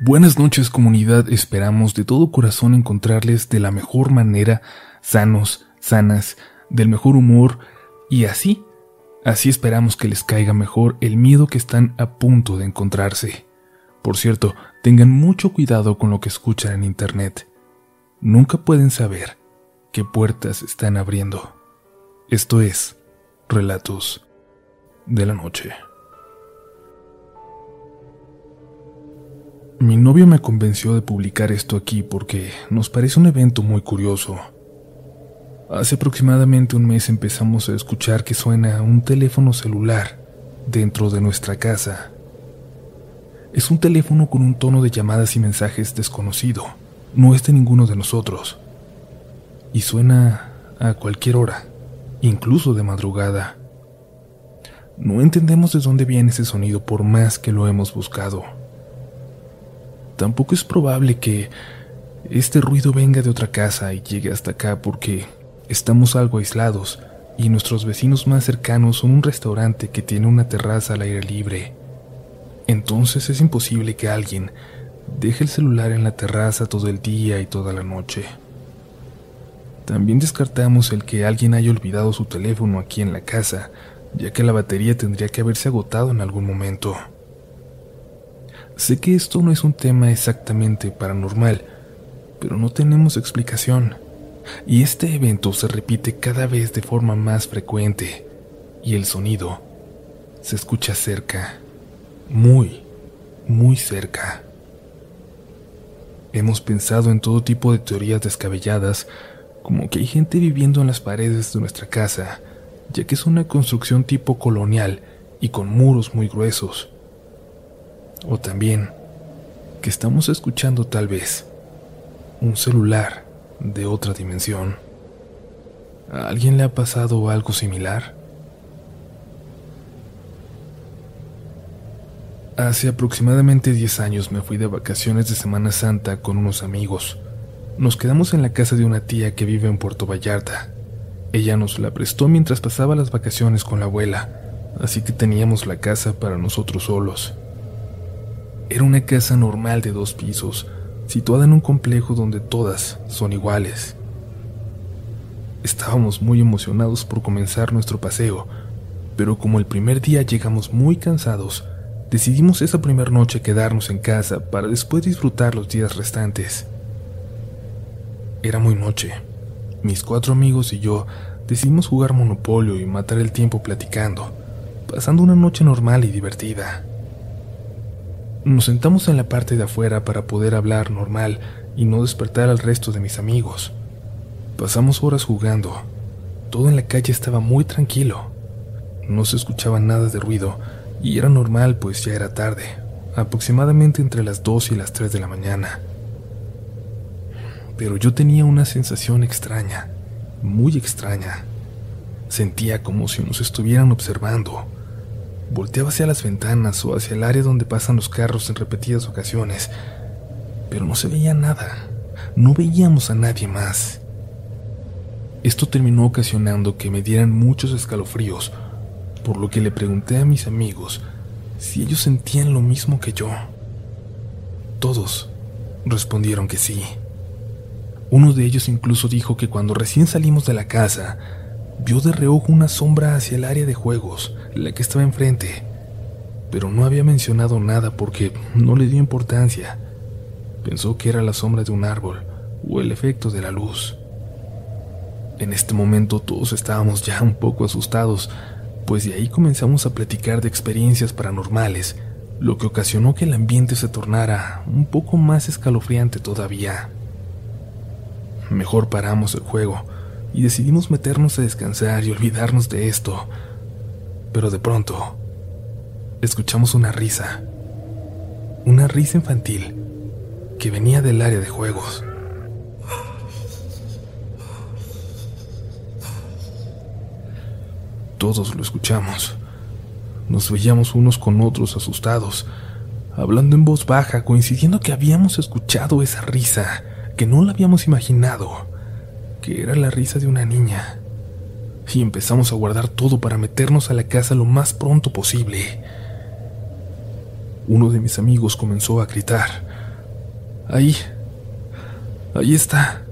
Buenas noches comunidad, esperamos de todo corazón encontrarles de la mejor manera, sanos, sanas, del mejor humor y así, así esperamos que les caiga mejor el miedo que están a punto de encontrarse. Por cierto, tengan mucho cuidado con lo que escuchan en Internet. Nunca pueden saber qué puertas están abriendo. Esto es Relatos de la Noche. Mi novio me convenció de publicar esto aquí porque nos parece un evento muy curioso. Hace aproximadamente un mes empezamos a escuchar que suena un teléfono celular dentro de nuestra casa. Es un teléfono con un tono de llamadas y mensajes desconocido. No es de ninguno de nosotros. Y suena a cualquier hora, incluso de madrugada. No entendemos de dónde viene ese sonido por más que lo hemos buscado tampoco es probable que este ruido venga de otra casa y llegue hasta acá porque estamos algo aislados y nuestros vecinos más cercanos son un restaurante que tiene una terraza al aire libre. Entonces es imposible que alguien deje el celular en la terraza todo el día y toda la noche. También descartamos el que alguien haya olvidado su teléfono aquí en la casa, ya que la batería tendría que haberse agotado en algún momento. Sé que esto no es un tema exactamente paranormal, pero no tenemos explicación. Y este evento se repite cada vez de forma más frecuente, y el sonido se escucha cerca, muy, muy cerca. Hemos pensado en todo tipo de teorías descabelladas, como que hay gente viviendo en las paredes de nuestra casa, ya que es una construcción tipo colonial y con muros muy gruesos. O también que estamos escuchando tal vez un celular de otra dimensión. ¿A alguien le ha pasado algo similar? Hace aproximadamente 10 años me fui de vacaciones de Semana Santa con unos amigos. Nos quedamos en la casa de una tía que vive en Puerto Vallarta. Ella nos la prestó mientras pasaba las vacaciones con la abuela, así que teníamos la casa para nosotros solos. Era una casa normal de dos pisos, situada en un complejo donde todas son iguales. Estábamos muy emocionados por comenzar nuestro paseo, pero como el primer día llegamos muy cansados, decidimos esa primera noche quedarnos en casa para después disfrutar los días restantes. Era muy noche. Mis cuatro amigos y yo decidimos jugar monopolio y matar el tiempo platicando, pasando una noche normal y divertida. Nos sentamos en la parte de afuera para poder hablar normal y no despertar al resto de mis amigos. Pasamos horas jugando. Todo en la calle estaba muy tranquilo. No se escuchaba nada de ruido y era normal pues ya era tarde, aproximadamente entre las 2 y las 3 de la mañana. Pero yo tenía una sensación extraña, muy extraña. Sentía como si nos estuvieran observando Volteaba hacia las ventanas o hacia el área donde pasan los carros en repetidas ocasiones, pero no se veía nada. No veíamos a nadie más. Esto terminó ocasionando que me dieran muchos escalofríos, por lo que le pregunté a mis amigos si ellos sentían lo mismo que yo. Todos respondieron que sí. Uno de ellos incluso dijo que cuando recién salimos de la casa, vio de reojo una sombra hacia el área de juegos, la que estaba enfrente, pero no había mencionado nada porque no le dio importancia. Pensó que era la sombra de un árbol o el efecto de la luz. En este momento todos estábamos ya un poco asustados, pues de ahí comenzamos a platicar de experiencias paranormales, lo que ocasionó que el ambiente se tornara un poco más escalofriante todavía. Mejor paramos el juego y decidimos meternos a descansar y olvidarnos de esto. Pero de pronto, escuchamos una risa, una risa infantil que venía del área de juegos. Todos lo escuchamos. Nos veíamos unos con otros asustados, hablando en voz baja, coincidiendo que habíamos escuchado esa risa, que no la habíamos imaginado que era la risa de una niña. Y empezamos a guardar todo para meternos a la casa lo más pronto posible. Uno de mis amigos comenzó a gritar. Ahí. Ahí está.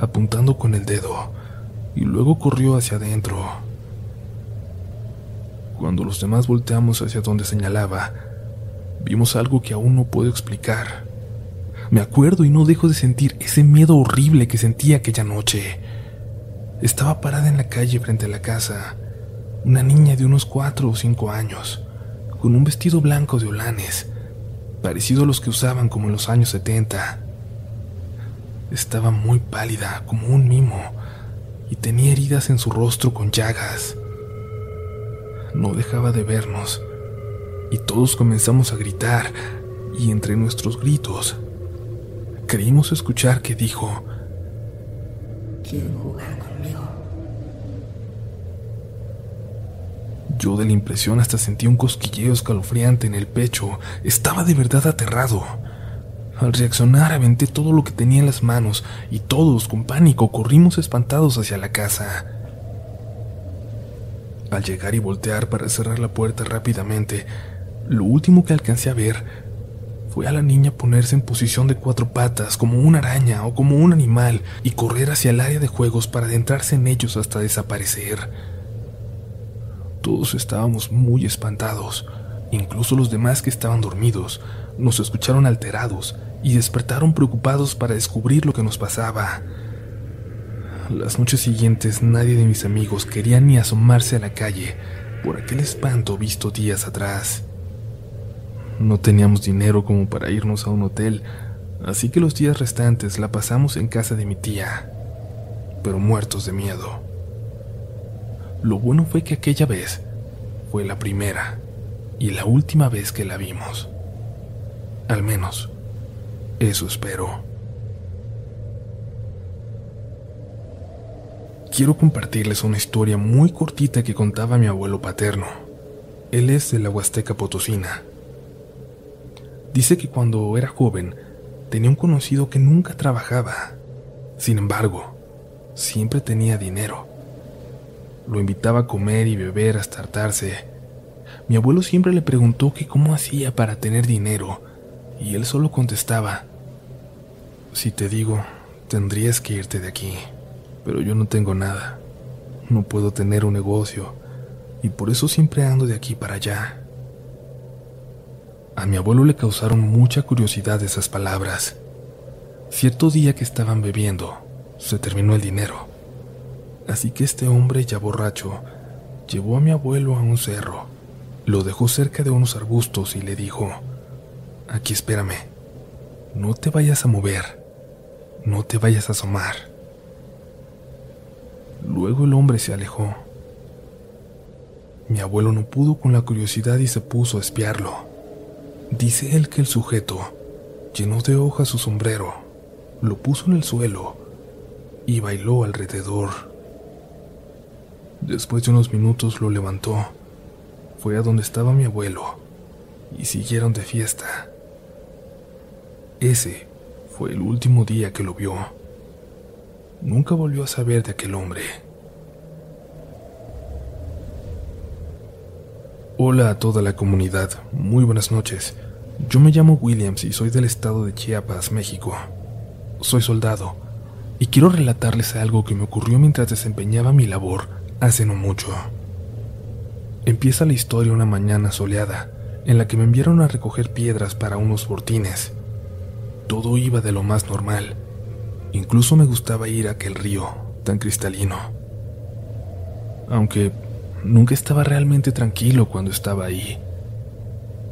Apuntando con el dedo, y luego corrió hacia adentro. Cuando los demás volteamos hacia donde señalaba, vimos algo que aún no puedo explicar. Me acuerdo y no dejo de sentir ese miedo horrible que sentí aquella noche. Estaba parada en la calle frente a la casa, una niña de unos cuatro o cinco años, con un vestido blanco de holanes, parecido a los que usaban como en los años 70. Estaba muy pálida, como un mimo, y tenía heridas en su rostro con llagas. No dejaba de vernos, y todos comenzamos a gritar, y entre nuestros gritos, creímos escuchar que dijo, ¿Quieren jugar Yo de la impresión hasta sentí un cosquilleo escalofriante en el pecho. Estaba de verdad aterrado. Al reaccionar aventé todo lo que tenía en las manos y todos, con pánico, corrimos espantados hacia la casa. Al llegar y voltear para cerrar la puerta rápidamente, lo último que alcancé a ver fue a la niña ponerse en posición de cuatro patas, como una araña o como un animal, y correr hacia el área de juegos para adentrarse en ellos hasta desaparecer. Todos estábamos muy espantados, incluso los demás que estaban dormidos, nos escucharon alterados y despertaron preocupados para descubrir lo que nos pasaba. Las noches siguientes nadie de mis amigos quería ni asomarse a la calle por aquel espanto visto días atrás. No teníamos dinero como para irnos a un hotel, así que los días restantes la pasamos en casa de mi tía, pero muertos de miedo. Lo bueno fue que aquella vez fue la primera y la última vez que la vimos. Al menos, eso espero. Quiero compartirles una historia muy cortita que contaba mi abuelo paterno. Él es de la Huasteca Potosina. Dice que cuando era joven tenía un conocido que nunca trabajaba. Sin embargo, siempre tenía dinero. Lo invitaba a comer y beber hasta hartarse. Mi abuelo siempre le preguntó que cómo hacía para tener dinero, y él solo contestaba, si te digo, tendrías que irte de aquí, pero yo no tengo nada. No puedo tener un negocio, y por eso siempre ando de aquí para allá. A mi abuelo le causaron mucha curiosidad esas palabras. Cierto día que estaban bebiendo, se terminó el dinero. Así que este hombre ya borracho llevó a mi abuelo a un cerro, lo dejó cerca de unos arbustos y le dijo, aquí espérame, no te vayas a mover, no te vayas a asomar. Luego el hombre se alejó. Mi abuelo no pudo con la curiosidad y se puso a espiarlo. Dice él que el sujeto llenó de hojas su sombrero, lo puso en el suelo y bailó alrededor. Después de unos minutos lo levantó, fue a donde estaba mi abuelo y siguieron de fiesta. Ese fue el último día que lo vio. Nunca volvió a saber de aquel hombre. Hola a toda la comunidad, muy buenas noches. Yo me llamo Williams y soy del estado de Chiapas, México. Soy soldado y quiero relatarles algo que me ocurrió mientras desempeñaba mi labor hace no mucho. Empieza la historia una mañana soleada, en la que me enviaron a recoger piedras para unos fortines. Todo iba de lo más normal. Incluso me gustaba ir a aquel río tan cristalino. Aunque Nunca estaba realmente tranquilo cuando estaba ahí.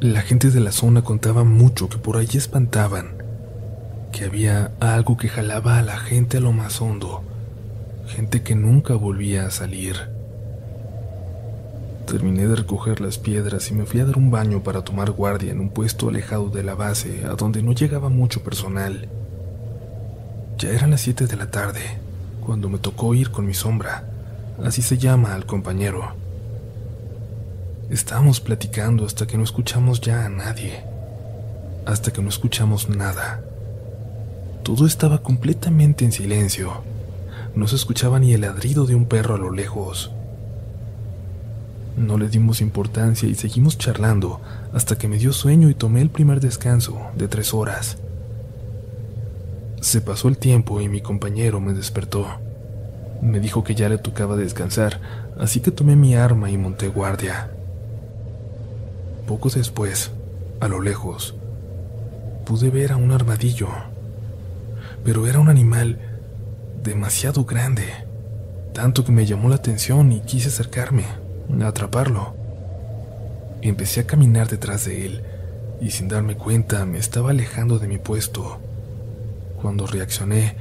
La gente de la zona contaba mucho que por allí espantaban, que había algo que jalaba a la gente a lo más hondo, gente que nunca volvía a salir. Terminé de recoger las piedras y me fui a dar un baño para tomar guardia en un puesto alejado de la base, a donde no llegaba mucho personal. Ya eran las 7 de la tarde, cuando me tocó ir con mi sombra. Así se llama al compañero. Estábamos platicando hasta que no escuchamos ya a nadie, hasta que no escuchamos nada. Todo estaba completamente en silencio. No se escuchaba ni el ladrido de un perro a lo lejos. No le dimos importancia y seguimos charlando hasta que me dio sueño y tomé el primer descanso de tres horas. Se pasó el tiempo y mi compañero me despertó. Me dijo que ya le tocaba descansar, así que tomé mi arma y monté guardia. Poco después, a lo lejos, pude ver a un armadillo, pero era un animal demasiado grande, tanto que me llamó la atención y quise acercarme, a atraparlo. Empecé a caminar detrás de él y sin darme cuenta me estaba alejando de mi puesto. Cuando reaccioné,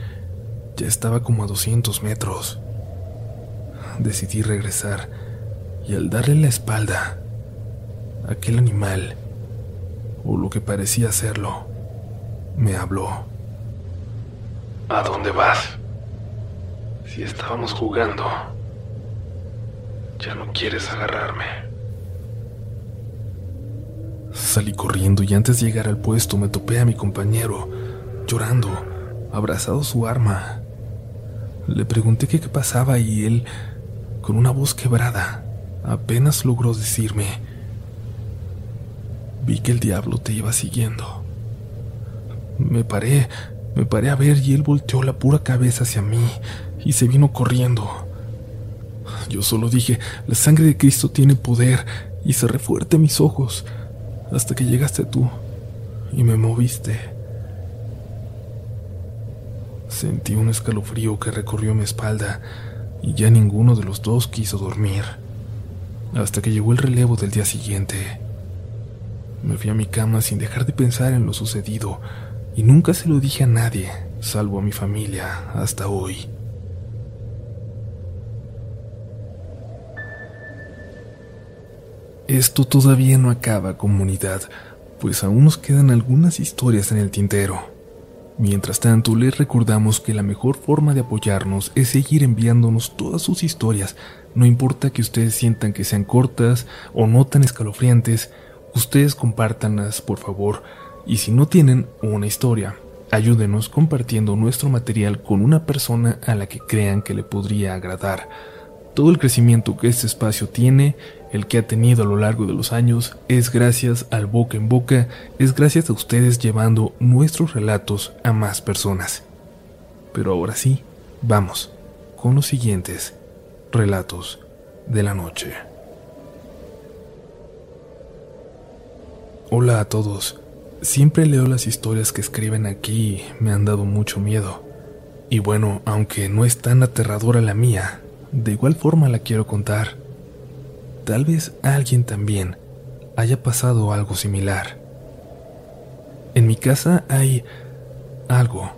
ya estaba como a 200 metros. Decidí regresar y al darle la espalda, aquel animal, o lo que parecía serlo, me habló. ¿A dónde vas? Si estábamos jugando, ya no quieres agarrarme. Salí corriendo y antes de llegar al puesto me topé a mi compañero, llorando, abrazado su arma. Le pregunté qué, pasaba y él, con una voz quebrada, apenas logró decirme, vi que el diablo te iba siguiendo. Me paré, me paré a ver y él volteó la pura cabeza hacia mí y se vino corriendo. Yo solo dije, la sangre de Cristo tiene poder y cerré fuerte mis ojos hasta que llegaste tú y me moviste. Sentí un escalofrío que recorrió mi espalda y ya ninguno de los dos quiso dormir. Hasta que llegó el relevo del día siguiente. Me fui a mi cama sin dejar de pensar en lo sucedido y nunca se lo dije a nadie, salvo a mi familia, hasta hoy. Esto todavía no acaba, comunidad, pues aún nos quedan algunas historias en el tintero. Mientras tanto, les recordamos que la mejor forma de apoyarnos es seguir enviándonos todas sus historias, no importa que ustedes sientan que sean cortas o no tan escalofriantes, ustedes compártanlas, por favor, y si no tienen una historia, ayúdenos compartiendo nuestro material con una persona a la que crean que le podría agradar. Todo el crecimiento que este espacio tiene el que ha tenido a lo largo de los años es gracias al boca en boca, es gracias a ustedes llevando nuestros relatos a más personas. Pero ahora sí, vamos con los siguientes relatos de la noche. Hola a todos. Siempre leo las historias que escriben aquí me han dado mucho miedo. Y bueno, aunque no es tan aterradora la mía, de igual forma la quiero contar Tal vez alguien también haya pasado algo similar. En mi casa hay algo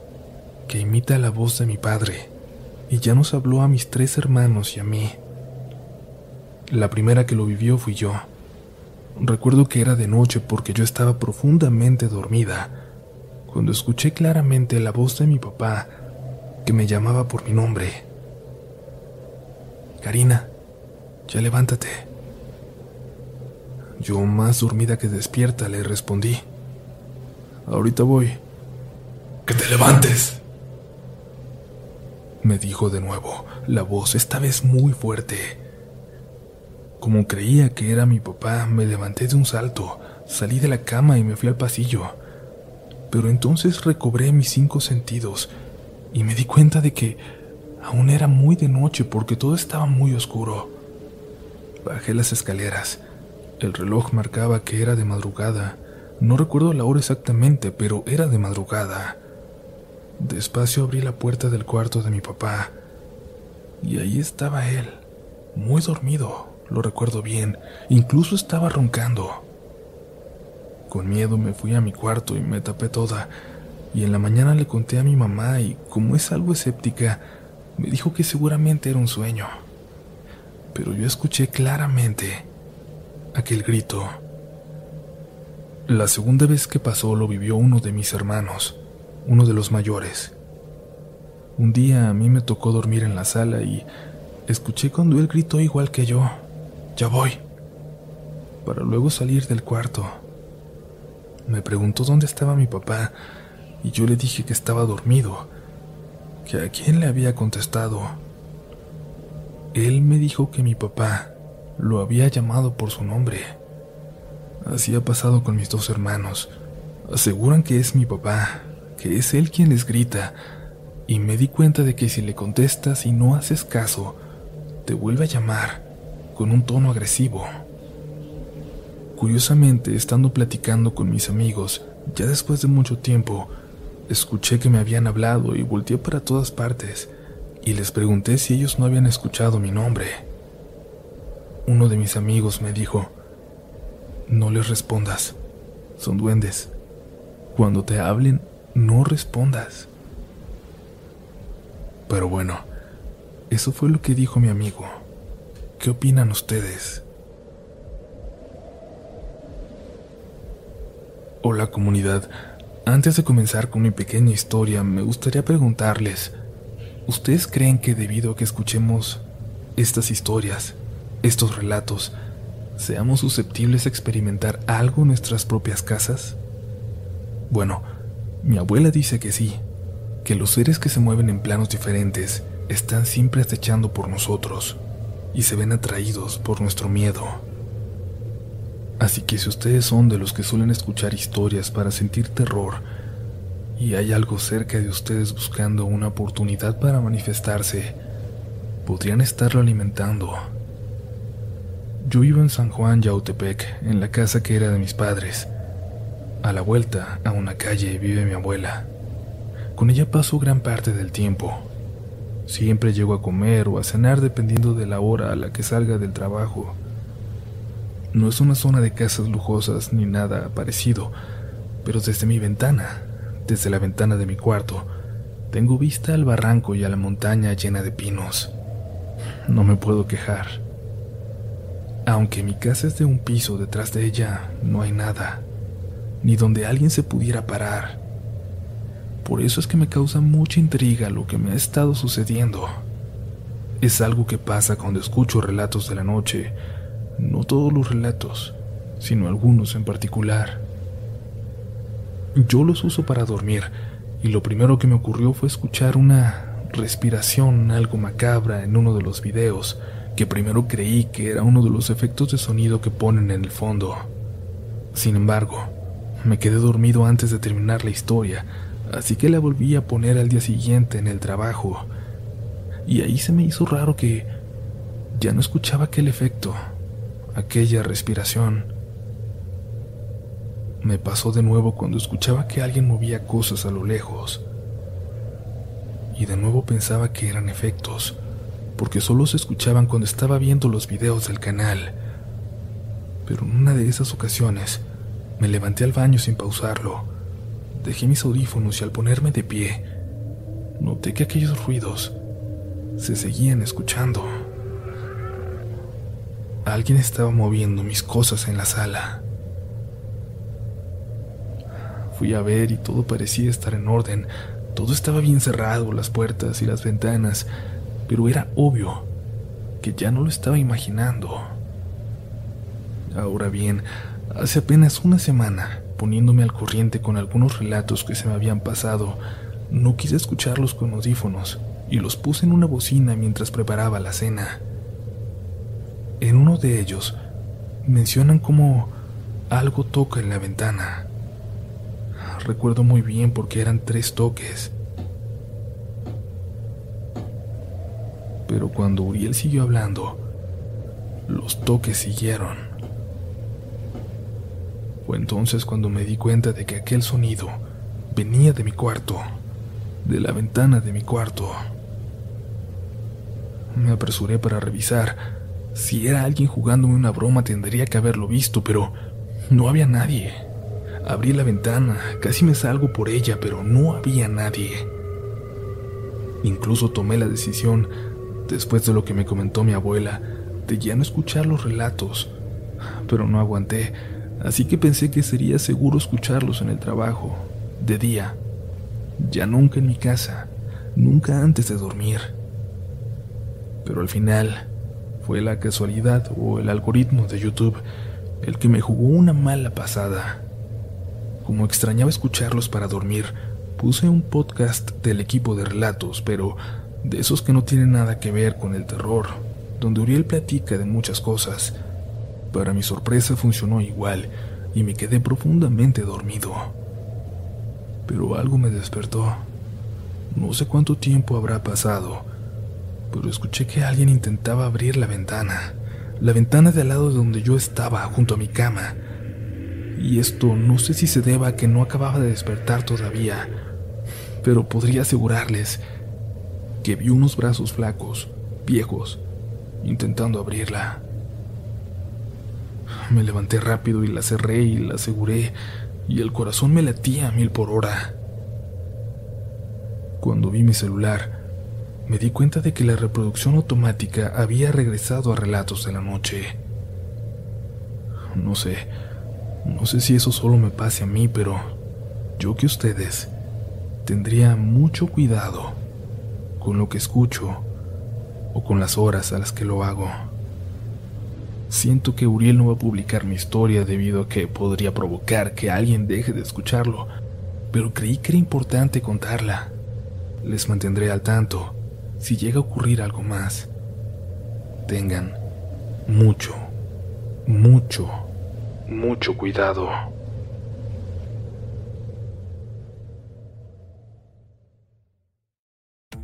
que imita la voz de mi padre y ya nos habló a mis tres hermanos y a mí. La primera que lo vivió fui yo. Recuerdo que era de noche porque yo estaba profundamente dormida cuando escuché claramente la voz de mi papá que me llamaba por mi nombre. Karina, ya levántate. Yo, más dormida que despierta, le respondí. Ahorita voy. Que te levantes. Me dijo de nuevo, la voz esta vez muy fuerte. Como creía que era mi papá, me levanté de un salto, salí de la cama y me fui al pasillo. Pero entonces recobré mis cinco sentidos y me di cuenta de que aún era muy de noche porque todo estaba muy oscuro. Bajé las escaleras el reloj marcaba que era de madrugada. No recuerdo la hora exactamente, pero era de madrugada. Despacio abrí la puerta del cuarto de mi papá. Y ahí estaba él, muy dormido, lo recuerdo bien, incluso estaba roncando. Con miedo me fui a mi cuarto y me tapé toda, y en la mañana le conté a mi mamá y como es algo escéptica, me dijo que seguramente era un sueño. Pero yo escuché claramente aquel grito. La segunda vez que pasó lo vivió uno de mis hermanos, uno de los mayores. Un día a mí me tocó dormir en la sala y escuché cuando él gritó igual que yo, ya voy, para luego salir del cuarto. Me preguntó dónde estaba mi papá y yo le dije que estaba dormido, que a quién le había contestado. Él me dijo que mi papá lo había llamado por su nombre. Así ha pasado con mis dos hermanos. Aseguran que es mi papá, que es él quien les grita, y me di cuenta de que si le contestas y no haces caso, te vuelve a llamar con un tono agresivo. Curiosamente, estando platicando con mis amigos, ya después de mucho tiempo, escuché que me habían hablado y volteé para todas partes y les pregunté si ellos no habían escuchado mi nombre. Uno de mis amigos me dijo, no les respondas, son duendes. Cuando te hablen, no respondas. Pero bueno, eso fue lo que dijo mi amigo. ¿Qué opinan ustedes? Hola comunidad, antes de comenzar con mi pequeña historia, me gustaría preguntarles, ¿Ustedes creen que debido a que escuchemos estas historias, estos relatos, seamos susceptibles a experimentar algo en nuestras propias casas? Bueno, mi abuela dice que sí, que los seres que se mueven en planos diferentes están siempre acechando por nosotros y se ven atraídos por nuestro miedo. Así que si ustedes son de los que suelen escuchar historias para sentir terror, y hay algo cerca de ustedes buscando una oportunidad para manifestarse, podrían estarlo alimentando. Yo vivo en San Juan, Yautepec, en la casa que era de mis padres. A la vuelta, a una calle, vive mi abuela. Con ella paso gran parte del tiempo. Siempre llego a comer o a cenar dependiendo de la hora a la que salga del trabajo. No es una zona de casas lujosas ni nada parecido, pero desde mi ventana desde la ventana de mi cuarto, tengo vista al barranco y a la montaña llena de pinos. No me puedo quejar. Aunque mi casa es de un piso, detrás de ella no hay nada, ni donde alguien se pudiera parar. Por eso es que me causa mucha intriga lo que me ha estado sucediendo. Es algo que pasa cuando escucho relatos de la noche, no todos los relatos, sino algunos en particular. Yo los uso para dormir, y lo primero que me ocurrió fue escuchar una respiración algo macabra en uno de los videos, que primero creí que era uno de los efectos de sonido que ponen en el fondo. Sin embargo, me quedé dormido antes de terminar la historia, así que la volví a poner al día siguiente en el trabajo. Y ahí se me hizo raro que ya no escuchaba aquel efecto, aquella respiración. Me pasó de nuevo cuando escuchaba que alguien movía cosas a lo lejos. Y de nuevo pensaba que eran efectos, porque solo se escuchaban cuando estaba viendo los videos del canal. Pero en una de esas ocasiones me levanté al baño sin pausarlo. Dejé mis audífonos y al ponerme de pie, noté que aquellos ruidos se seguían escuchando. Alguien estaba moviendo mis cosas en la sala. Fui a ver y todo parecía estar en orden. Todo estaba bien cerrado, las puertas y las ventanas, pero era obvio que ya no lo estaba imaginando. Ahora bien, hace apenas una semana, poniéndome al corriente con algunos relatos que se me habían pasado, no quise escucharlos con audífonos y los puse en una bocina mientras preparaba la cena. En uno de ellos mencionan como algo toca en la ventana recuerdo muy bien porque eran tres toques. Pero cuando Uriel siguió hablando, los toques siguieron. Fue entonces cuando me di cuenta de que aquel sonido venía de mi cuarto, de la ventana de mi cuarto. Me apresuré para revisar. Si era alguien jugándome una broma tendría que haberlo visto, pero no había nadie. Abrí la ventana, casi me salgo por ella, pero no había nadie. Incluso tomé la decisión, después de lo que me comentó mi abuela, de ya no escuchar los relatos, pero no aguanté, así que pensé que sería seguro escucharlos en el trabajo, de día, ya nunca en mi casa, nunca antes de dormir. Pero al final, fue la casualidad o el algoritmo de YouTube el que me jugó una mala pasada. Como extrañaba escucharlos para dormir, puse un podcast del equipo de relatos, pero de esos que no tienen nada que ver con el terror, donde Uriel platica de muchas cosas. Para mi sorpresa funcionó igual y me quedé profundamente dormido. Pero algo me despertó. No sé cuánto tiempo habrá pasado, pero escuché que alguien intentaba abrir la ventana, la ventana de al lado de donde yo estaba, junto a mi cama. Y esto no sé si se deba a que no acababa de despertar todavía, pero podría asegurarles que vi unos brazos flacos, viejos, intentando abrirla. Me levanté rápido y la cerré y la aseguré, y el corazón me latía a mil por hora. Cuando vi mi celular, me di cuenta de que la reproducción automática había regresado a relatos de la noche. No sé, no sé si eso solo me pase a mí, pero yo que ustedes tendría mucho cuidado con lo que escucho o con las horas a las que lo hago. Siento que Uriel no va a publicar mi historia debido a que podría provocar que alguien deje de escucharlo, pero creí que era importante contarla. Les mantendré al tanto si llega a ocurrir algo más. Tengan mucho, mucho, mucho cuidado.